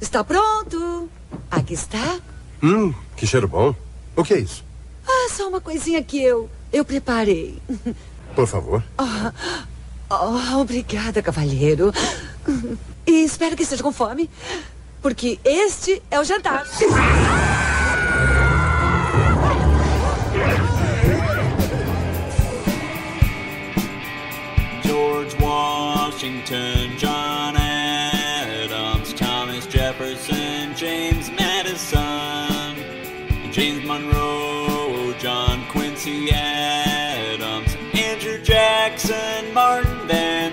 Está pronto. Aqui está. Hum, que cheiro bom. O que é isso? Ah, só uma coisinha que eu eu preparei. Por favor. Oh, oh, obrigada, cavalheiro. E espero que esteja com fome, porque este é o jantar. George Washington, John Monroe, John Quincy Adams, Andrew Jackson, Martin Van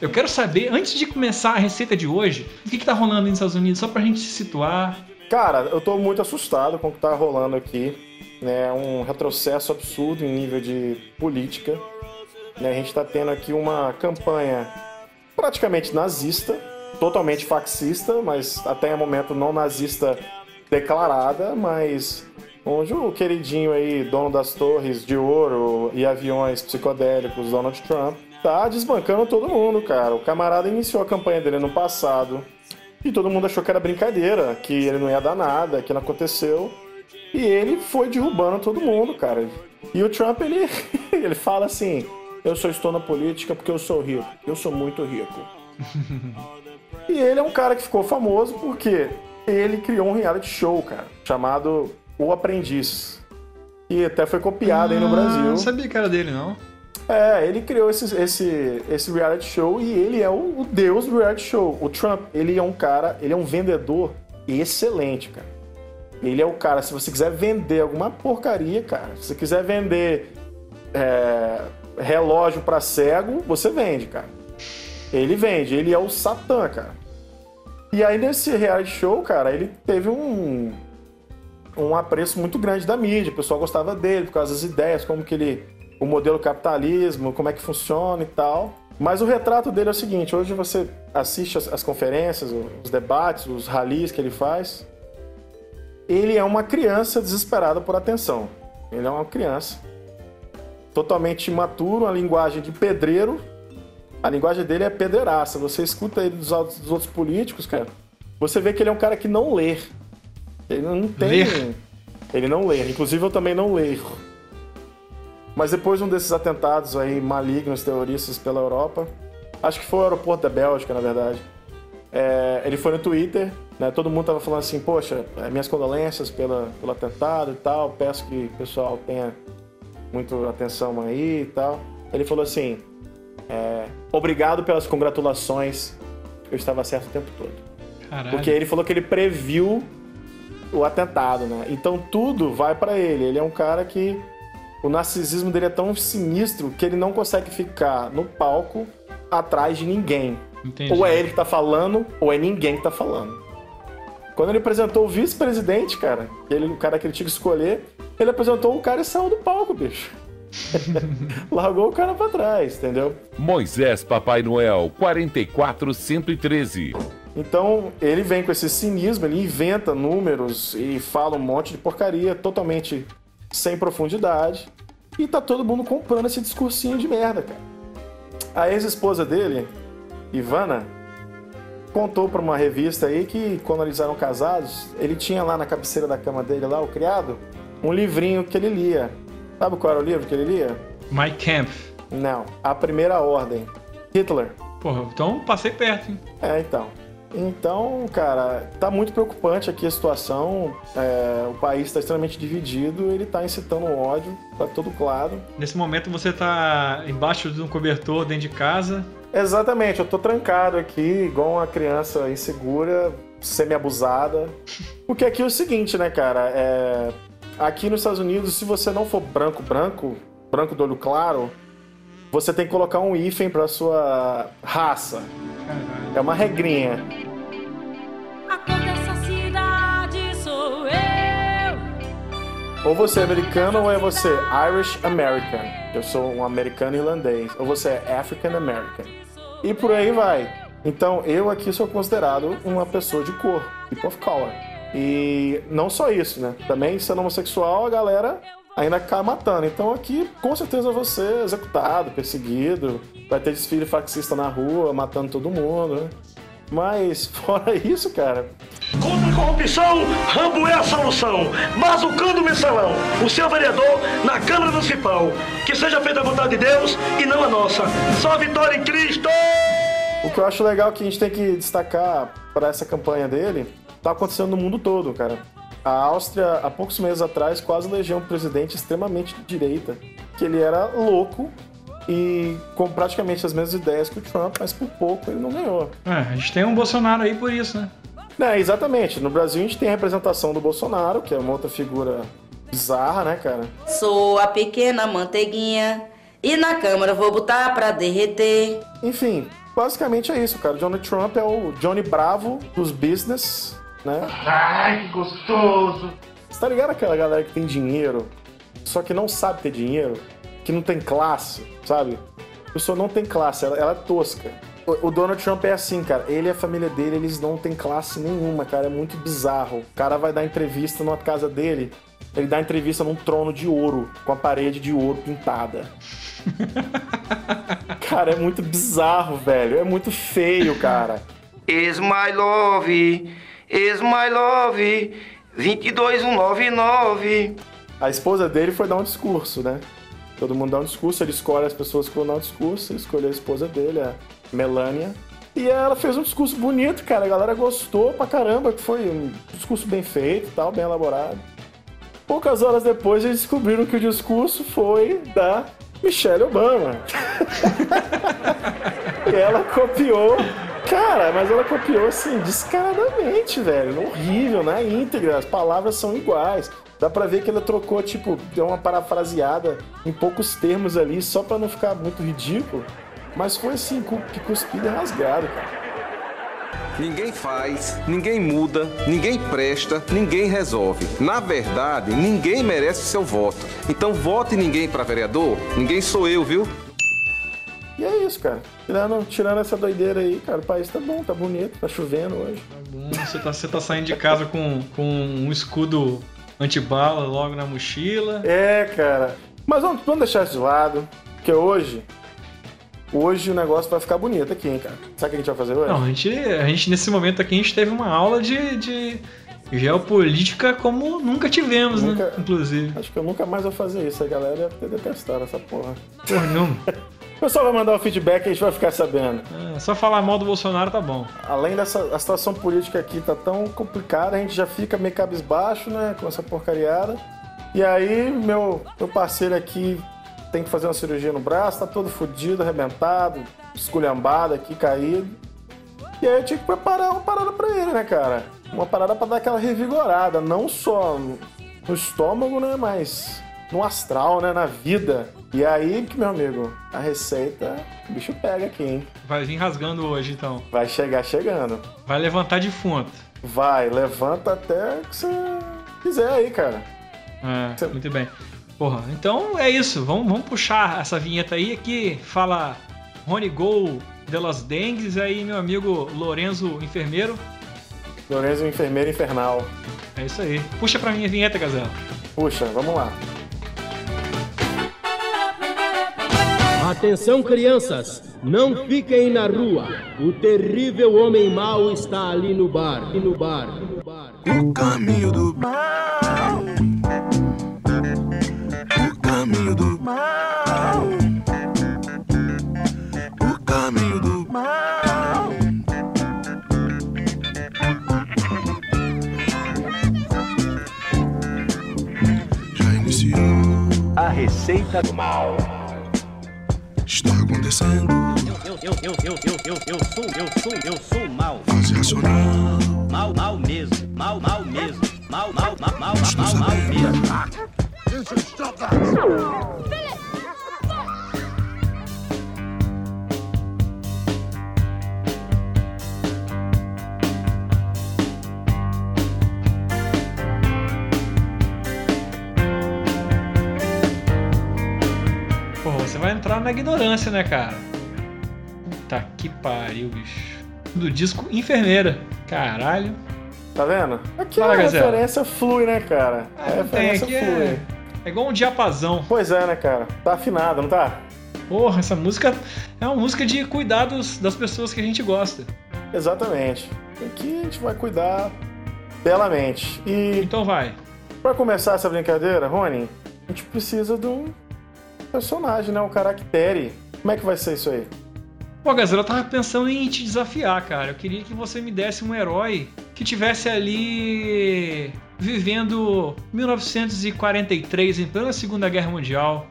Eu quero saber, antes de começar a receita de hoje, o que, que tá rolando nos Estados Unidos, só pra gente se situar. Cara, eu tô muito assustado com o que tá rolando aqui. Né? Um retrocesso absurdo em nível de política. Né? A gente tá tendo aqui uma campanha praticamente nazista, totalmente fascista, mas até o momento não nazista declarada, mas onde o queridinho aí, dono das torres de ouro e aviões psicodélicos, Donald Trump, tá desbancando todo mundo, cara. O camarada iniciou a campanha dele no passado e todo mundo achou que era brincadeira, que ele não ia dar nada, que não aconteceu. E ele foi derrubando todo mundo, cara. E o Trump, ele, ele fala assim: Eu só estou na política porque eu sou rico. Eu sou muito rico. e ele é um cara que ficou famoso porque ele criou um reality show, cara, chamado O Aprendiz. E até foi copiado aí no Ah, Brasil. Não sabia que era dele, não. É, ele criou esse, esse, esse reality show e ele é o, o deus do reality show. O Trump, ele é um cara, ele é um vendedor excelente, cara. Ele é o cara, se você quiser vender alguma porcaria, cara, se você quiser vender é, relógio pra cego, você vende, cara. Ele vende, ele é o Satã, cara. E aí nesse reality show, cara, ele teve um, um apreço muito grande da mídia. O pessoal gostava dele por causa das ideias, como que ele. O modelo capitalismo, como é que funciona e tal. Mas o retrato dele é o seguinte: hoje você assiste as, as conferências, os debates, os ralis que ele faz. Ele é uma criança desesperada por atenção. Ele é uma criança totalmente imaturo, uma linguagem de pedreiro. A linguagem dele é pedreiraça. Você escuta ele dos, outros- dos outros políticos, cara. Você vê que ele é um cara que não lê. Ele não tem. Ler? Ele não lê. Inclusive eu também não leio. Mas depois de um desses atentados aí malignos, terroristas pela Europa, acho que foi o aeroporto da Bélgica, na verdade. É, ele foi no Twitter, né? Todo mundo tava falando assim, poxa, é, minhas condolências pela, pelo atentado e tal, peço que o pessoal tenha muito atenção aí e tal. Ele falou assim, é, obrigado pelas congratulações, eu estava certo o tempo todo. Caralho. Porque ele falou que ele previu o atentado, né? Então tudo vai pra ele. Ele é um cara que o narcisismo dele é tão sinistro que ele não consegue ficar no palco atrás de ninguém. Entendi. Ou é ele que tá falando, ou é ninguém que tá falando. Quando ele apresentou o vice-presidente, cara, ele, o cara que ele tinha que escolher, ele apresentou o cara e saiu do palco, bicho. Largou o cara pra trás, entendeu? Moisés Papai Noel 44113. Então, ele vem com esse cinismo, ele inventa números e fala um monte de porcaria totalmente sem profundidade. E tá todo mundo comprando esse discursinho de merda, cara. A ex-esposa dele, Ivana, contou pra uma revista aí que quando eles eram casados, ele tinha lá na cabeceira da cama dele, lá, o criado, um livrinho que ele lia. Sabe qual era o livro que ele lia? My Camp. Não, A Primeira Ordem. Hitler. Porra, então passei perto, hein? É, então. Então, cara, tá muito preocupante aqui a situação. É, o país está extremamente dividido, ele tá incitando o ódio pra todo lado. Nesse momento você tá embaixo de um cobertor dentro de casa. Exatamente, eu tô trancado aqui, igual uma criança insegura, semi-abusada. Porque aqui é o seguinte, né, cara? É... Aqui nos Estados Unidos, se você não for branco, branco, branco do olho claro, você tem que colocar um hífen pra sua raça. É uma regrinha. Ou você é americano ou é você Irish American. Eu sou um americano irlandês. Ou você é African American. E por aí vai. Então eu aqui sou considerado uma pessoa de cor, people of color. E não só isso, né? Também sendo homossexual, a galera ainda cai matando. Então aqui, com certeza, você é executado, perseguido, vai ter desfile fascista na rua, matando todo mundo, né? Mas fora isso, cara, Contra a corrupção, Rambo é a solução. Bazucando o mensalão, o seu vereador na Câmara Municipal. Que seja feita a vontade de Deus e não a nossa. Só vitória em Cristo! O que eu acho legal que a gente tem que destacar para essa campanha dele, tá acontecendo no mundo todo, cara. A Áustria, há poucos meses atrás, quase elegeu um presidente extremamente de direita, que ele era louco e com praticamente as mesmas ideias que o Trump, mas por pouco ele não ganhou. É, a gente tem um Bolsonaro aí por isso, né? É, exatamente. No Brasil a gente tem a representação do Bolsonaro, que é uma outra figura bizarra, né, cara? Sou a pequena manteiguinha e na câmara vou botar pra derreter. Enfim, basicamente é isso, cara. Donald Trump é o Johnny Bravo dos business, né? Ai, que gostoso! Você tá ligado aquela galera que tem dinheiro, só que não sabe ter dinheiro, que não tem classe, sabe? A pessoa não tem classe, ela, ela é tosca. O, o Donald Trump é assim, cara. Ele e a família dele, eles não têm classe nenhuma, cara. É muito bizarro. O cara vai dar entrevista numa casa dele, ele dá entrevista num trono de ouro, com a parede de ouro pintada. cara, é muito bizarro, velho. É muito feio, cara. Is my love, is my love, 22199. A esposa dele foi dar um discurso, né? Todo mundo dá um discurso, ele escolhe as pessoas que vão dar um discurso, ele escolheu a esposa dele, a Melania. E ela fez um discurso bonito, cara. A galera gostou pra caramba, que foi um discurso bem feito tal, bem elaborado. Poucas horas depois eles descobriram que o discurso foi da Michelle Obama. e ela copiou. Cara, mas ela copiou assim, descaradamente, velho. Horrível, na íntegra. As palavras são iguais. Dá pra ver que ela trocou, tipo, deu uma parafraseada em poucos termos ali, só pra não ficar muito ridículo. Mas foi assim, que cuspido rasgado, cara. Ninguém faz, ninguém muda, ninguém presta, ninguém resolve. Na verdade, ninguém merece seu voto. Então vote ninguém pra vereador, ninguém sou eu, viu? E é isso, cara. Tirando, tirando essa doideira aí, cara, o país tá bom, tá bonito, tá chovendo hoje. Hum, Você tá, você tá saindo de casa com, com um escudo antibala logo na mochila. É, cara. Mas vamos, vamos deixar isso de lado, porque hoje. Hoje o negócio vai ficar bonito aqui, hein, cara. Sabe o que a gente vai fazer hoje? Não, a gente, a gente nesse momento aqui, a gente teve uma aula de, de geopolítica como nunca tivemos, Nunca- né? Inclusive. Acho que eu nunca mais vou fazer isso. A galera deve ter detestado essa porra. Porra, não. O pessoal vai mandar o feedback e a gente vai ficar sabendo. É, só falar mal do Bolsonaro tá bom. Além dessa a situação política aqui tá tão complicada, a gente já fica meio cabisbaixo, né, com essa porcariada. E aí, meu, meu parceiro aqui tem que fazer uma cirurgia no braço, tá todo fudido, arrebentado, esculhambado aqui, caído. E aí eu tinha que preparar uma parada pra ele, né, cara? Uma parada pra dar aquela revigorada, não só no estômago, né, mas no astral, né, na vida. E aí, meu amigo, a receita, o bicho pega aqui, hein? Vai vir rasgando hoje, então. Vai chegar chegando. Vai levantar defunto. Vai, levanta até que você quiser aí, cara. É, muito bem. Porra, então é isso. Vamos, vamos puxar essa vinheta aí que fala Rony Gol de Los Dengues aí, meu amigo Lorenzo Enfermeiro. Lorenzo, enfermeiro infernal. É isso aí. Puxa pra mim a vinheta, Gazela. Puxa, vamos lá. Atenção, crianças! Não fiquem na rua. O terrível homem mau está ali no bar. No bar. no bar. O caminho do mal. O caminho do mal. O caminho do mal. Já iniciou. A receita do mal. Está acontecendo. Eu, eu, eu, eu, eu, eu, eu sou, eu sou, eu sou mal. Fase racional. Mal, mal mesmo. Mal, mal mesmo. Mal, mal, mal, mal, mal, mal mesmo. Pô, você vai entrar na ignorância, né, cara? Puta que pariu, bicho. Do disco Enfermeira. Caralho. Tá vendo? Aqui Fala, a referência flui, né, cara? Ah, a referência tem, flui. É é igual um diapasão. Pois é, né, cara? Tá afinado, não tá? Porra, essa música é uma música de cuidados das pessoas que a gente gosta. Exatamente. Aqui a gente vai cuidar belamente. E Então vai. pra começar essa brincadeira, Rony, a gente precisa de um personagem, né? Um caractere. Como é que vai ser isso aí? Pô, Gazela, eu tava pensando em te desafiar, cara. Eu queria que você me desse um herói que tivesse ali vivendo 1943, em plena Segunda Guerra Mundial.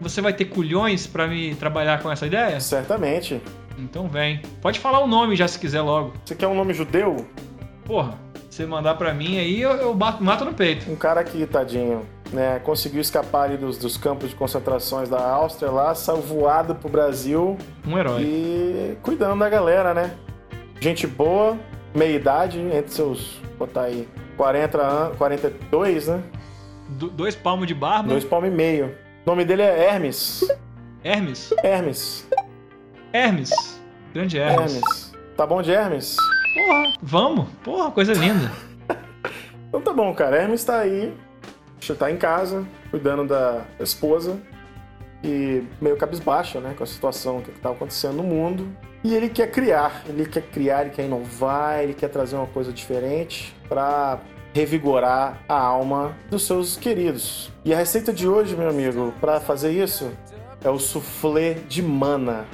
Você vai ter culhões pra me trabalhar com essa ideia? Certamente. Então vem. Pode falar o nome já se quiser logo. Você quer um nome judeu? Porra, você mandar pra mim aí, eu, eu bato- mato no peito. Um cara que, tadinho, né, conseguiu escapar ali dos, dos campos de concentrações da Áustria lá, saiu voado pro Brasil Um herói. e cuidando da galera, né? Gente boa, meia idade, entre seus, botar aí, 40 anos, 42, né? Do- dois palmos de barba. Dois palmos e meio. O nome dele é Hermes. Hermes. Hermes. Hermes. Grande Hermes. Hermes. Tá bom de Hermes? Porra, vamos. Porra, coisa linda. Então tá bom, cara. Hermes tá aí, tá em casa, cuidando da esposa e meio cabisbaixo, né, com a situação que tá acontecendo no mundo. E ele quer criar, ele quer criar, ele quer inovar, ele quer trazer uma coisa diferente pra revigorar a alma dos seus queridos. E a receita de hoje, meu amigo, pra fazer isso é o soufflé de mana.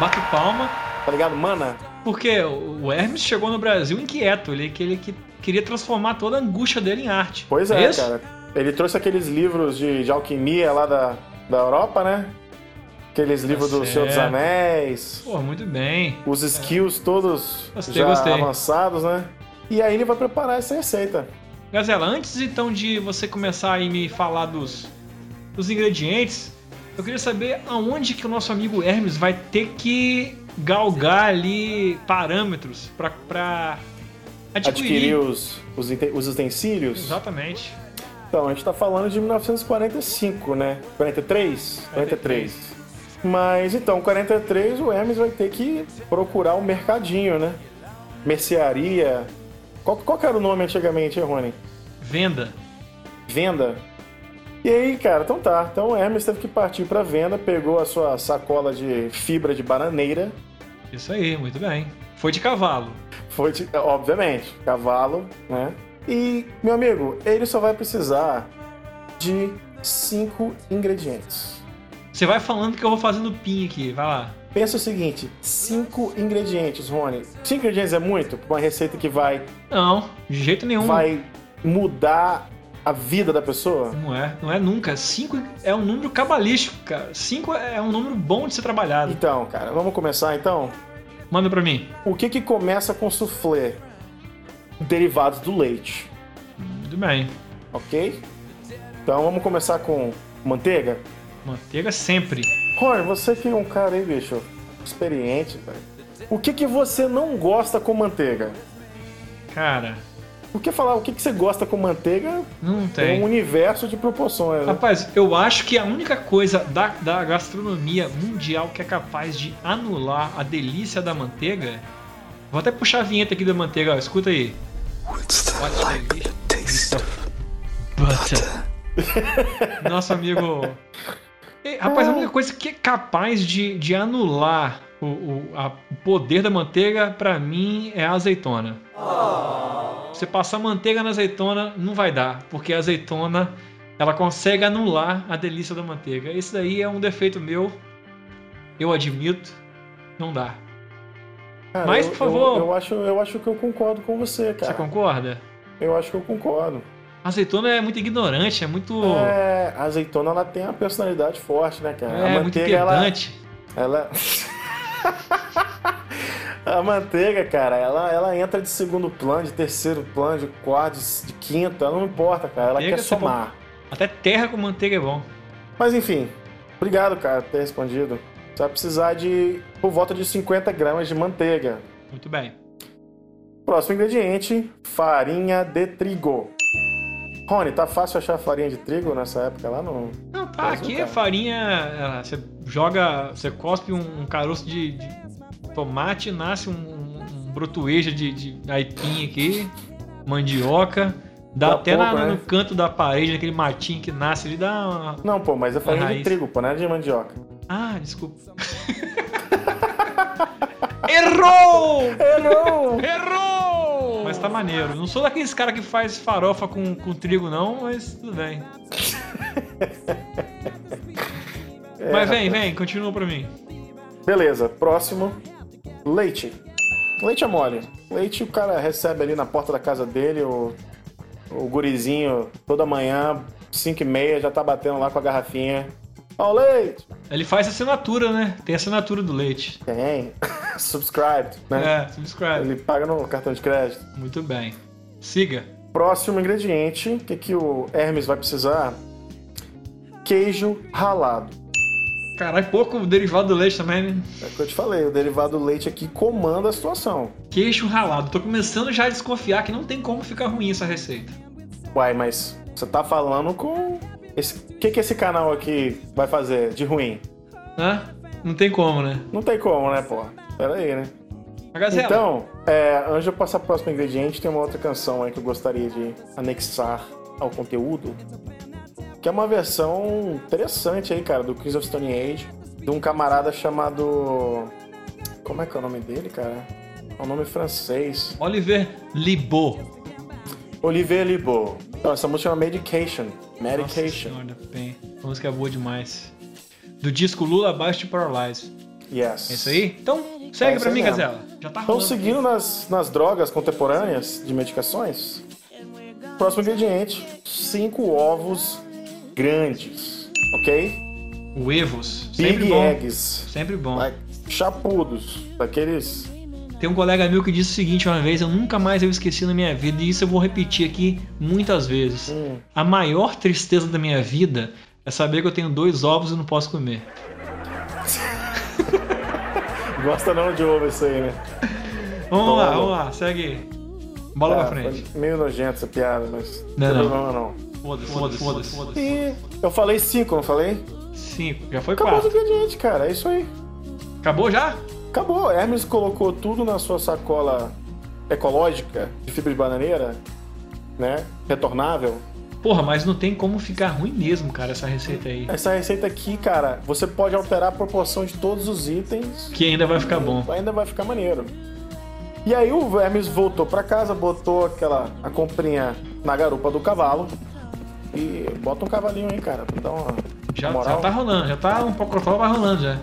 Bato palma. Tá ligado, mana? Porque o Hermes chegou no Brasil inquieto. Ele, que ele que queria transformar toda a angústia dele em arte. Pois é, isso? cara. Ele trouxe aqueles livros de, de alquimia lá da, da Europa, né? Aqueles livros do Senhor dos. Anéis. Pô, muito bem. Os skills todos Gostei, já gostei. avançados, né? E aí ele vai preparar essa receita. Gazela, antes então de você começar aí me falar dos, dos ingredientes, eu queria saber aonde que o nosso amigo Hermes vai ter que galgar ali parâmetros pra- pra adquirir. Adquirir os, os, os utensílios. Exatamente. Então, a gente tá falando de 1945, né? 43? 43. Mas então, 43 o Hermes vai ter que procurar o mercadinho, né? Mercearia. Qual, qual era o nome antigamente, Rony? Venda. Venda. E aí, cara, então tá. Então o Hermes teve que partir pra venda, pegou a sua sacola de fibra de bananeira. Isso aí, muito bem. Foi de cavalo. Foi, de, obviamente, cavalo, né? E, meu amigo, ele só vai precisar de cinco ingredientes. Você vai falando que eu vou fazendo pin aqui, vai lá. Pensa o seguinte, cinco ingredientes, Rony. Cinco ingredientes é muito uma receita que vai, Não, de jeito nenhum. vai mudar a vida da pessoa? Não é, não é nunca. Cinco é um número cabalístico, cara. Cinco é um número bom de ser trabalhado. Então, cara, vamos começar então? Manda pra mim. O que que começa com soufflé? Derivados do leite, Muito bem. ok? Então vamos começar com manteiga? Manteiga sempre. Rony, você que é um cara aí, bicho, experiente, velho. O que que você não gosta com manteiga? Cara, Por que falar o que que você gosta com manteiga? não É tem. um universo de proporções, né? Rapaz, eu acho que a única coisa da, da gastronomia mundial que é capaz de anular a delícia da manteiga. Vou até puxar a vinheta aqui da manteiga, ó, escuta aí. What's like the taste of butter? Nosso amigo. E, rapaz, a única coisa que é capaz de, de anular o, o- a- o poder da manteiga, pra mim, é a azeitona. Você passar manteiga na azeitona, não vai dar, porque a azeitona ela consegue anular a delícia da manteiga. Esse daí é um defeito meu, eu admito, não dá. Cara, Mas, eu- por favor. Eu, eu acho, eu acho que eu concordo com você, cara. Você concorda? Eu acho que eu concordo. A azeitona é muito ignorante, é muito. É, a azeitona ela tem uma personalidade forte, né, cara? É, a muito manteiga ela, pedante. ela A manteiga, cara, ela, ela entra de segundo plano, de terceiro plano, de quarto, de, quinto, ela não importa, cara, ela Manteiga, quer você somar. Até terra com manteiga é bom. Mas enfim, obrigado, cara, por ter respondido. Você vai precisar de por volta de 50 gramas de manteiga. Muito bem. Próximo ingrediente, farinha de trigo. Rony, tá fácil achar farinha de trigo nessa época lá no. Não, tá, Brasil, aqui cara? é farinha. Você joga. Você cospe um, um caroço de, de tomate, nasce um, um, brotueja de, de aipim aqui, mandioca. Dá Dá até na- pouco, né? no canto da parede, naquele matinho que nasce ali, dá uma. Não, pô, mas é farinha de trigo, pô, não é de mandioca. Ah, desculpa. Errou! Errou! Errou! Mas tá maneiro. Não sou daqueles caras que faz farofa com, com trigo, não, mas tudo bem. É, mas vem, vem, continua pra mim. Beleza, próximo. Leite. Leite é mole. Leite o cara recebe ali na porta da casa dele, o, o gurizinho, toda manhã, 5 e meia, já tá batendo lá com a garrafinha. Ó, o leite! Ele faz assinatura, né? Tem assinatura do leite. Tem. Subscribed, né? É, subscribe. Ele paga no cartão de crédito. Muito bem. Siga. Próximo ingrediente, o que, que o Hermes vai precisar? Queijo ralado. Caralho, pouco derivado do leite também, né? É o que eu te falei, o derivado do leite aqui comanda a situação. Queijo ralado. Tô começando já a desconfiar que não tem como ficar ruim essa receita. Uai, mas você tá falando com. esse- que, que esse canal aqui vai fazer de ruim? Hã? Não tem como, né? Não tem como, né, pô? Pera aí, né? Então, é, antes de eu passar pro próximo ingrediente, tem uma outra canção aí que eu gostaria de anexar ao conteúdo. Que é uma versão interessante aí, cara, do Queens of Stone Age. De um camarada chamado. Como é que é o nome dele, cara? É um nome francês. Oliver Libot. Olivier Libot. Então, essa música chama Medication. Nossa Medication. senhora, bem. A música é boa demais. Do disco Lula Abaixo de Paralyze. Yes. É isso aí? Então, segue É pra mim. Gazela. Já tá Então, rolando. seguindo nas, nas drogas contemporâneas de medicações, próximo ingrediente: cinco ovos grandes, ok? Huevos. Sempre Big bom. eggs, Sempre bom. like, chapudos, daqueles. Tem um colega meu que disse o seguinte uma vez, eu nunca mais eu esqueci na minha vida, e isso eu vou repetir aqui muitas vezes. Hum. A maior tristeza da minha vida é saber que eu tenho dois ovos e não posso comer. Gosta não de ovo isso aí, né? Vamos lá, vamos lá, segue aí. Bola Ah, pra frente. foi Meio nojento essa piada, mas. Não, não. problema não. Foda-se, foda-se, foda-se. foda-se. E eu falei cinco, não falei? Cinco, já foi Acabou quatro. ingredientes, cara. É isso aí. Acabou já? Acabou. Hermes colocou tudo na sua sacola ecológica de fibra de bananeira, né? Retornável. Porra, mas não tem como ficar ruim mesmo, cara, essa receita aí. Essa receita aqui, cara, você pode alterar a proporção de todos os itens. Que ainda vai ficar bom. Ainda vai ficar maneiro. E aí o Hermes voltou pra casa, botou aquela a comprinha na garupa do cavalo. E bota um cavalinho aí, cara, pra dar uma Já, já tá rolando, já tá um vai rolando já.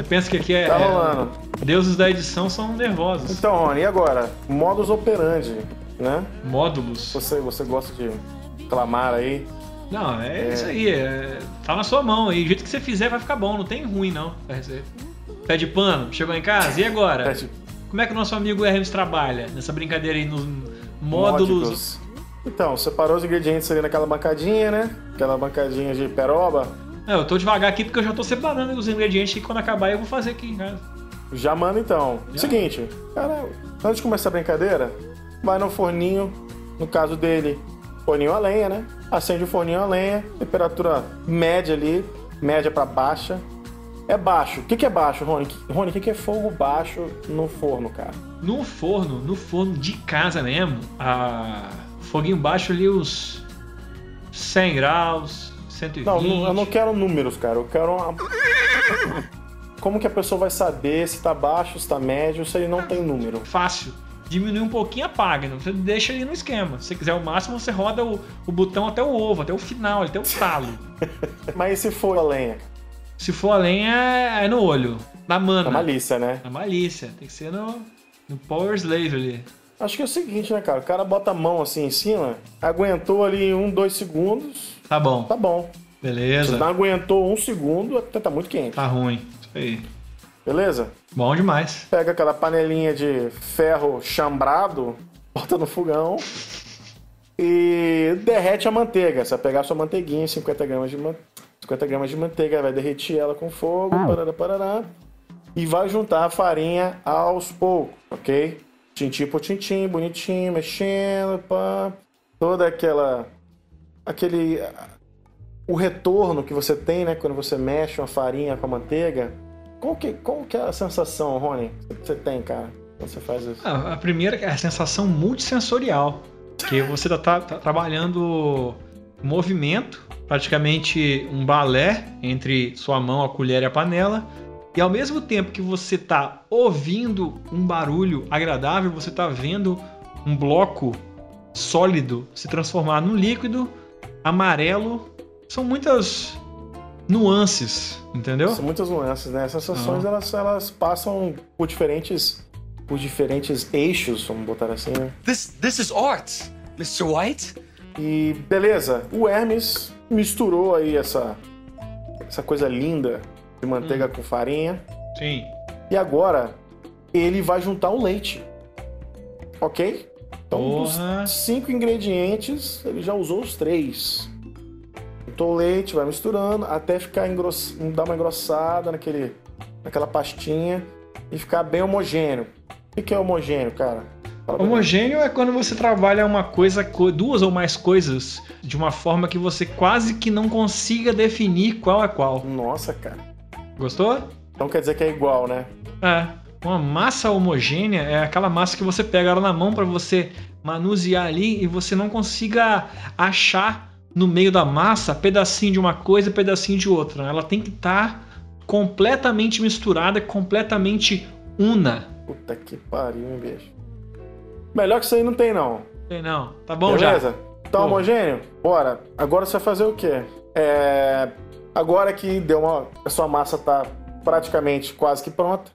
Você pensa que aqui é. Tá é- rolando. Deuses da edição são nervosos. Então, Rony, e agora? Modus operandi, né? Módulos. Você, você gosta de clamar aí? Não, é, É. isso aí. é- tá na sua mão aí. O jeito que você fizer vai ficar bom. Não tem ruim, não. Pé de pano, chegou em casa, e agora? De- Como é que o nosso amigo Hermes trabalha nessa brincadeira aí nos módulos? Módicos. Então, separou os ingredientes ali naquela bancadinha, né? Aquela bancadinha de peroba. Não, eu tô devagar aqui porque eu já tô separando os ingredientes que quando acabar eu vou fazer aqui em casa. Já manda então. Seguinte, cara, antes de começar a brincadeira, vai no forninho, no caso dele, forninho a lenha, né? Acende o forninho a lenha, temperatura média ali, média pra baixa. É baixo. O que, que é baixo, Rony? Rony, o que, que é fogo baixo no forno, cara? No forno, no forno de casa mesmo, a foguinho baixo ali os 100 graus, 120. Não, eu não quero números, cara. Eu quero uma... Como que a pessoa vai saber se tá baixo, se tá médio, se ele não tem número? Fácil. Diminui um pouquinho, apaga. Não? Você deixa ali no esquema. Se você quiser o máximo, você roda o, o botão até o ovo, até o final, até o talo. Mas e se for a lenha? Se for a lenha, é no olho. Na mana. Na malícia, né? Na malícia. Tem que ser no, no Power Slave ali. Acho que é o seguinte, né, cara? O cara bota a mão assim em cima, aguentou ali um, dois segundos, Tá bom. tá bom. Beleza. não aguentou um segundo, até tá muito quente. Tá ruim. Isso aí. Beleza? Bom demais. Pega aquela panelinha de ferro chambrado, bota no fogão e derrete a manteiga. Você vai pegar a sua manteiguinha, 50 gramas de, man... 50 gramas de manteiga, vai derreter ela com fogo, parará, parará, e vai juntar a farinha aos poucos, ok? Tintim por tintim, bonitinho, mexendo, pá. toda aquela. Aquele. o retorno que você tem, né, quando você mexe uma farinha com a manteiga. Qual que, qual que é a sensação, Rony, que você tem, cara, quando você faz isso? Ah, a primeira é a sensação multissensorial, que você tá, tá- tá trabalhando movimento, praticamente um balé entre sua mão, a colher e a panela, e ao mesmo tempo que você tá ouvindo um barulho agradável, você tá vendo um bloco sólido se transformar num líquido amarelo. São muitas nuances, entendeu? São muitas nuances, né? As sensações, elas, elas passam por diferentes, por diferentes eixos, vamos botar assim, né? This this is art, Mr. White. E beleza, o Hermes misturou aí essa, essa coisa linda de manteiga com farinha. Sim. E agora ele vai juntar o leite. Ok? Então, Porra. dos cinco ingredientes, ele já usou os três. Juntou o leite, vai misturando até ficar engross... dar uma engrossada naquele... naquela pastinha e ficar bem homogêneo. O que é homogêneo, cara? Fala. Homogêneo é quando você trabalha uma coisa, co- duas ou mais coisas, de uma forma que você quase que não consiga definir qual é qual. Nossa, cara. Gostou? Então quer dizer que é igual, né? É. Uma massa homogênea é aquela massa que você pega ela na mão para você manusear ali e você não consiga achar no meio da massa pedacinho de uma coisa, pedacinho de outra. Ela tem que estar completamente misturada, completamente una. Puta que pariu, hein, bicho. Melhor que isso aí não tem, não. Sei não. Tá bom já? Beleza? Tá Pô. homogêneo? Bora. Agora você vai fazer o quê? É... Agora que deu uma... a sua massa tá praticamente quase que pronta,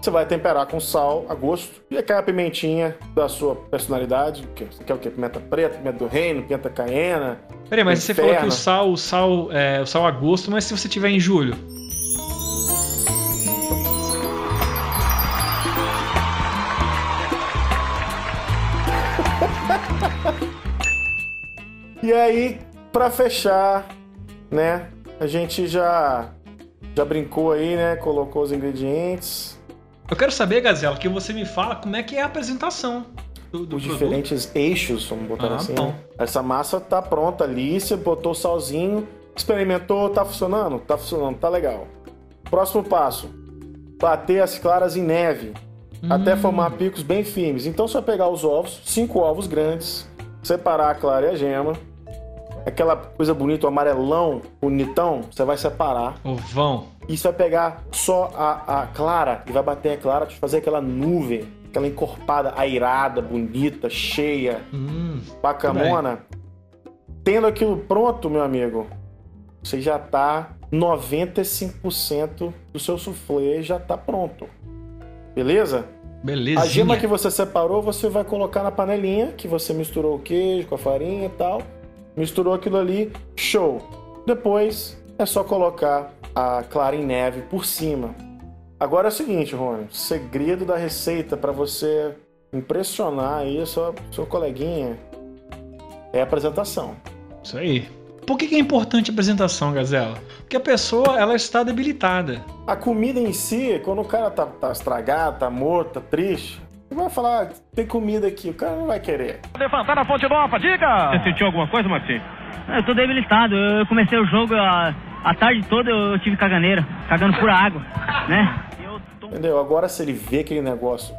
você vai temperar com sal a gosto e aquela pimentinha da sua personalidade. que Você quer o quê? Pimenta preta, pimenta do reino, pimenta caiena. Peraí, mas você falou que o sal, o sal, é, o sal a gosto, mas se você tiver em julho? E aí, pra fechar, né? A gente já já brincou aí, né? Colocou os ingredientes, Eu quero saber, Gazela, que você me fala como é que é a apresentação do, do os produto. diferentes eixos, vamos botar Ah, assim. bom. Essa massa tá pronta ali, você botou salzinho, experimentou, tá funcionando? Tá funcionando, tá legal. Próximo passo: bater as claras em neve até Hum. formar picos bem firmes. Então você vai pegar os ovos, cinco ovos grandes, separar a clara e a gema. Aquela coisa bonita, o amarelão, bonitão, você vai separar. Ovão. E você vai pegar só a, a clara e vai bater a clara, te fazer aquela nuvem, aquela encorpada, airada, bonita, cheia, Hum, bacamona. Tendo aquilo pronto, meu amigo, você já tá 95% do seu soufflé já tá pronto. Beleza? Belezinha. A gema que você separou, você vai colocar na panelinha, que você misturou o queijo com a farinha e tal. Misturou aquilo ali, show. Depois é só colocar a clara em neve por cima. Agora é o seguinte, Rony, o segredo da receita para você impressionar aí a sua, seu coleguinha é a apresentação. Isso aí. Por que, é importante a apresentação, Gazela? Porque a pessoa ela está debilitada. A comida em si, quando o cara tá, tá estragado, tá morto, tá triste, você vai falar, "Ah, tem comida aqui, o cara não vai querer. Levantar na fonte nova, diga! Você sentiu alguma coisa, Martim? Eu tô debilitado. Eu comecei o jogo a, a tarde toda eu tive caganeira, cagando pura água, né? Entendeu? Agora se ele vê aquele negócio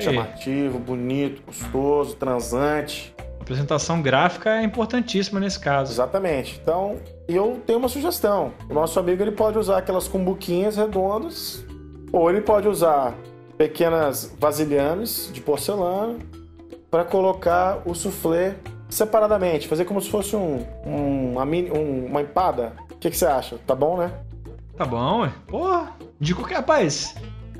chamativo, bonito, gostoso, transante. A apresentação gráfica é importantíssima nesse caso. Exatamente. Então, eu tenho uma sugestão. O nosso amigo ele pode usar aquelas cumbuquinhas redondas, ou ele pode usar pequenas vasilhames de porcelana para colocar o soufflé separadamente, fazer como se fosse um, um- uma, mini- um- uma empada. O que, que você acha? Tá bom, né? Tá bom, ué. Porra, de qualquer rapaz.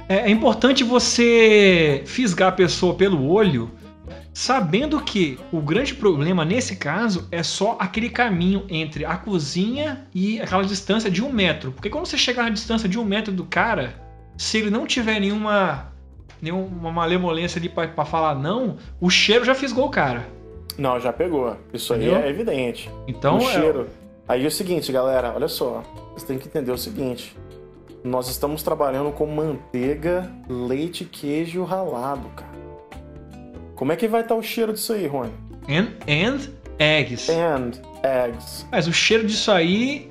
É, é importante você fisgar a pessoa pelo olho, sabendo que o grande problema nesse caso é só aquele caminho entre a cozinha e aquela distância de um metro. Porque quando você chegar na distância de um metro do cara, se ele não tiver nenhuma, nenhuma malemolência ali pra, pra falar não, o cheiro já fisgou o cara. Não, já pegou. Isso aí Entendeu? é evidente. Então, o é- cheiro. Aí é o seguinte, galera, olha só. Vocês têm que entender o seguinte. Nós estamos trabalhando com manteiga, leite e queijo ralado, cara. Como é que vai estar o cheiro disso aí, Rony? And, and eggs. And eggs. Mas o cheiro disso aí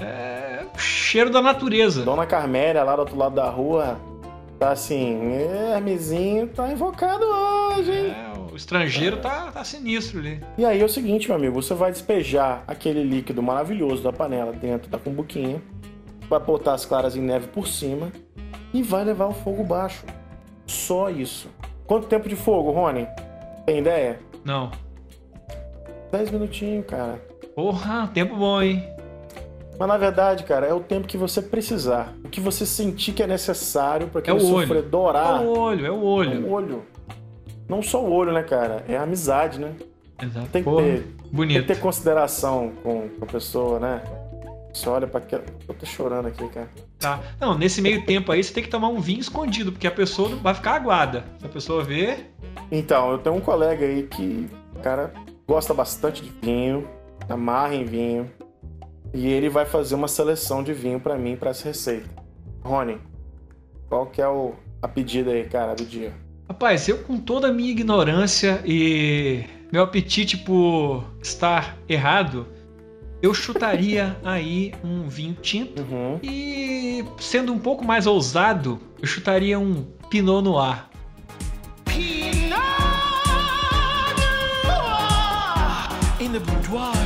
é o cheiro da natureza. Dona Carmélia, lá do outro lado da rua, tá assim, Hermesinho tá invocado hoje, hein? É, o estrangeiro tá, tá sinistro ali. E aí é o seguinte, meu amigo, você vai despejar aquele líquido maravilhoso da panela dentro da cumbuquinha, vai botar as claras em neve por cima e vai levar o fogo baixo. Só isso. Quanto tempo de fogo, Rony? Tem ideia? Não. 10 minutinhos, cara. Porra, tempo bom, hein? Mas na verdade, cara, é o tempo que você precisar. O que você sentir que é necessário para É aquele o olho. dourar. É o olho, é o É olho. o olho. Não só o olho, né, cara? É a amizade, né? Exato. Tem que Porra, ter, tem bonito. que ter consideração com, com a pessoa, né? Você olha pra aquela. Eu tô chorando aqui, cara. Tá. Não, nesse meio tempo aí você tem que tomar um vinho escondido, porque a pessoa vai ficar aguada. Se a pessoa ver, Então, eu tenho um colega aí que, cara, gosta bastante de vinho, amarra em vinho. E ele vai fazer uma seleção de vinho pra mim, pra essa receita. Rony, qual que é o, a pedida aí, cara, do dia? Rapaz, eu com toda a minha ignorância e meu apetite por estar errado, eu chutaria aí um vinho tinto Uhum. e sendo um pouco mais ousado, eu chutaria um Pinot Noir. In the boudoir.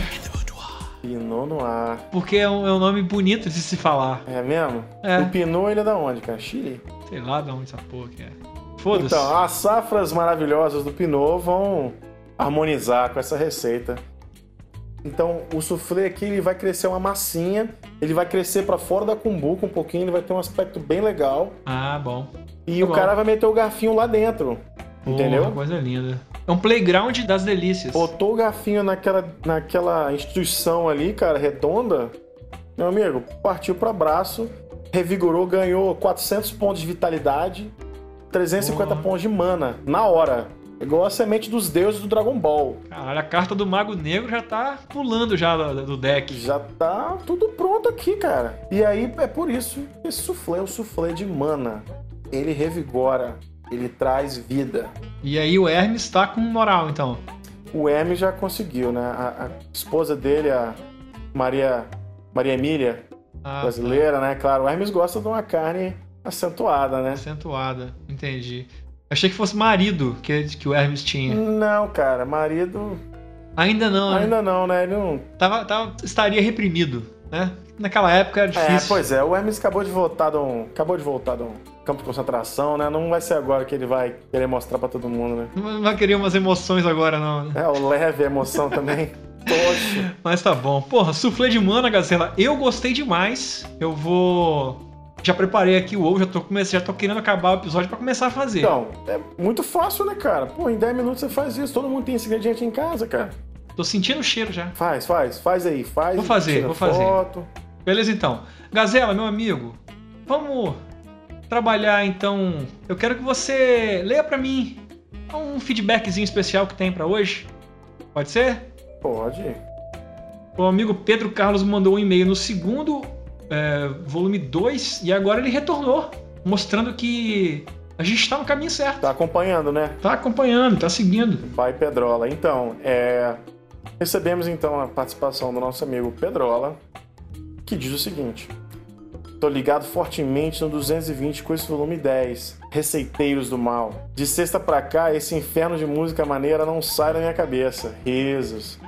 Pinot Noir. Porque é um, é um nome bonito de se falar. É mesmo? É. O Pinot, ele é da onde, cara? Chile? Sei lá de onde essa porra que é. Foda-se. Então, as safras maravilhosas do Pinot vão harmonizar com essa receita. Então, o soufflé aqui ele vai crescer uma massinha, ele vai crescer pra fora da cumbuca um pouquinho, ele vai ter um aspecto bem legal. Ah, bom. E Tá o bom. cara vai meter o garfinho lá dentro. Entendeu? Porra, coisa linda. É um playground das delícias. Botou o garfinho naquela, naquela instituição ali, cara, redonda. Meu amigo, partiu pro abraço, revigorou, ganhou 400 pontos de vitalidade, 350 Porra. pontos de mana, na hora. Igual a semente dos deuses do Dragon Ball. Caralho, a carta do Mago Negro já tá pulando já do do deck. Já tá tudo pronto aqui, cara. E aí é por isso que esse soufflé é o soufflé de mana. Ele revigora, ele traz vida. E aí o Hermes tá com moral, então. O M já conseguiu, né? A, a esposa dele, a Maria, Maria Emília, Ah, brasileira, né? Claro, o Hermes gosta de uma carne acentuada, né? Acentuada, entendi. Achei que fosse marido que, que o Hermes tinha. Não, cara, marido. Ainda não, né? Ainda não, né? Ele não. Tava, tava, estaria reprimido, né? Naquela época era É, difícil. pois é, o Hermes acabou de voltar de um. Acabou de voltar de um campo de concentração, né? Não vai ser agora que ele vai querer mostrar pra todo mundo, né? Não vai querer umas emoções agora, não. né? É, o leve a emoção também. Poxa. Mas tá bom. Porra, soufflé de mana, Gazela, eu gostei demais. Eu vou. Já preparei aqui o ovo, já tô, comece- já tô querendo acabar o episódio pra começar a fazer. Então, é muito fácil, né, cara? Pô, em 10 minutos você faz isso. Todo mundo tem esse ingrediente em casa, cara. Tô sentindo o cheiro já. Faz, faz, faz aí, faz. Vou fazer, vou fazer. Foto. Beleza, então. Gazela, meu amigo, vamos trabalhar então. Eu quero que você leia pra mim um feedbackzinho especial que tem pra hoje. Pode ser? Pode. O amigo Pedro Carlos mandou um e-mail no segundo é, volume 2 e agora ele retornou, mostrando que a gente tá no caminho certo. Tá acompanhando, né? Tá acompanhando, tá seguindo. Pai Pedrola. Então, é... recebemos então a participação do nosso amigo Pedrola, que diz o seguinte: Tô ligado fortemente no 220 com esse volume 10, Receiteiros do Mal. De sexta pra cá, esse inferno de música maneira não sai da minha cabeça. Risos.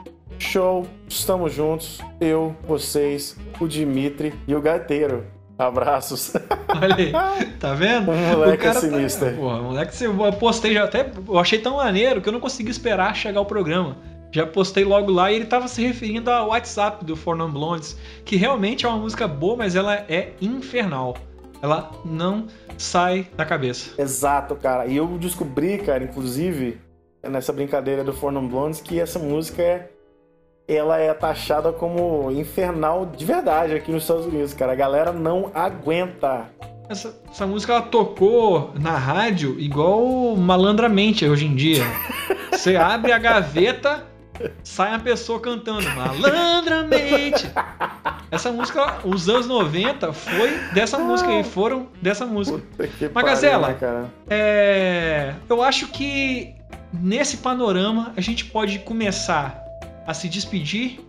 Show, estamos juntos, eu, vocês, o Dimitri e o gaiteiro. Abraços. Olha aí, tá vendo? O moleque é tá- sinistro. Porra, o moleque, eu postei já até. Eu achei tão maneiro que eu não consegui esperar chegar o programa. Já postei logo lá e ele tava se referindo ao WhatsApp do For Non Blondes, que realmente é uma música boa, mas ela é infernal. Ela não sai da cabeça. Exato, cara. E eu descobri, cara, inclusive, nessa brincadeira do Four Non Blondes, que essa música é. Ela é taxada como infernal de verdade aqui nos Estados Unidos, cara. A galera não aguenta. Essa, essa música ela tocou na rádio igual malandramente hoje em dia. Você abre a gaveta, sai uma pessoa cantando malandramente. Essa música, os anos 90, foi dessa música aí, foram dessa música. Que Mas, pariu, Gazela, né? É, eu acho que nesse panorama a gente pode começar a se despedir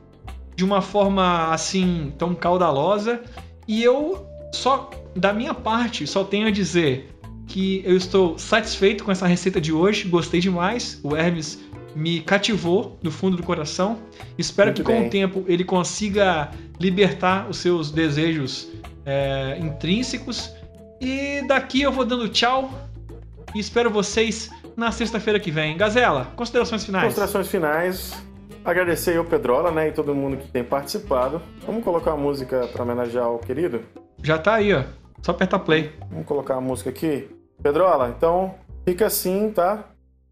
de uma forma assim tão caudalosa e eu só da minha parte só tenho a dizer que eu estou satisfeito com essa receita de hoje, gostei demais. O Hermes me cativou no fundo do coração. Espero Muito que com bem. o tempo ele consiga libertar os seus desejos é, intrínsecos. E daqui eu vou dando tchau e espero vocês na sexta-feira que vem. Gazela, considerações finais. Considerações finais. Agradecer o Pedrola, né, e todo mundo que tem participado. Vamos colocar uma música para homenagear o querido? Já tá aí, ó. Só apertar play. Vamos colocar a música aqui. Pedrola, então fica assim, tá?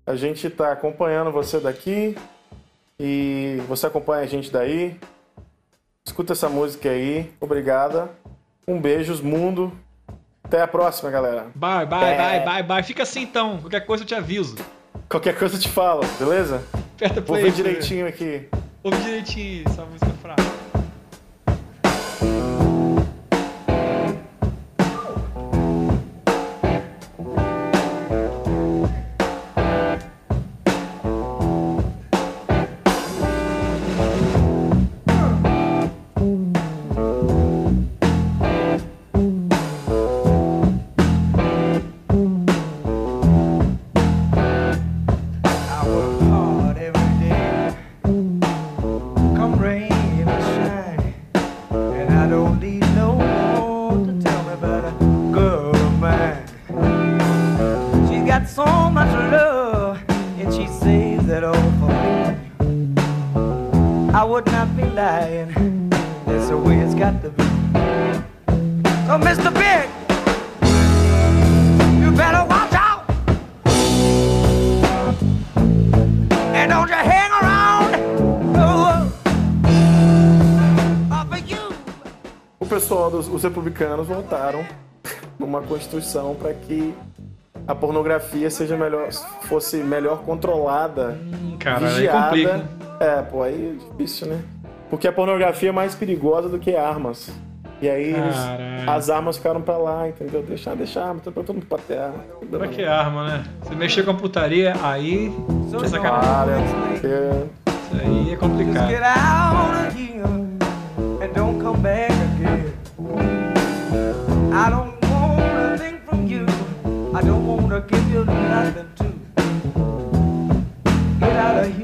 A gente tá acompanhando você daqui e você acompanha a gente daí. Escuta essa música aí. Obrigada. Um beijos, mundo. Até a próxima, galera. Bye, bye, É. bye, bye, bye. Fica assim então. Qualquer coisa eu te aviso. Qualquer coisa eu te falo, beleza? Aperta play. por- direitinho aqui. Ouve direitinho essa música fraca. Os republicanos votaram numa constituição para que a pornografia seja melhor, fosse melhor controlada, cara, aí vigiada. complica? É, pô, aí é difícil, né? Porque a pornografia é mais perigosa do que armas. E aí eles- as armas ficaram pra lá, entendeu? Deixar, deixar, arma, tá todo mundo pra terra. Pra que arma, né? Você mexer com a putaria, aí. É Para, sacanagem. Isso aí é Just complicado. I don't want a thing from you. I don't want to give you nothing too. Get out of here,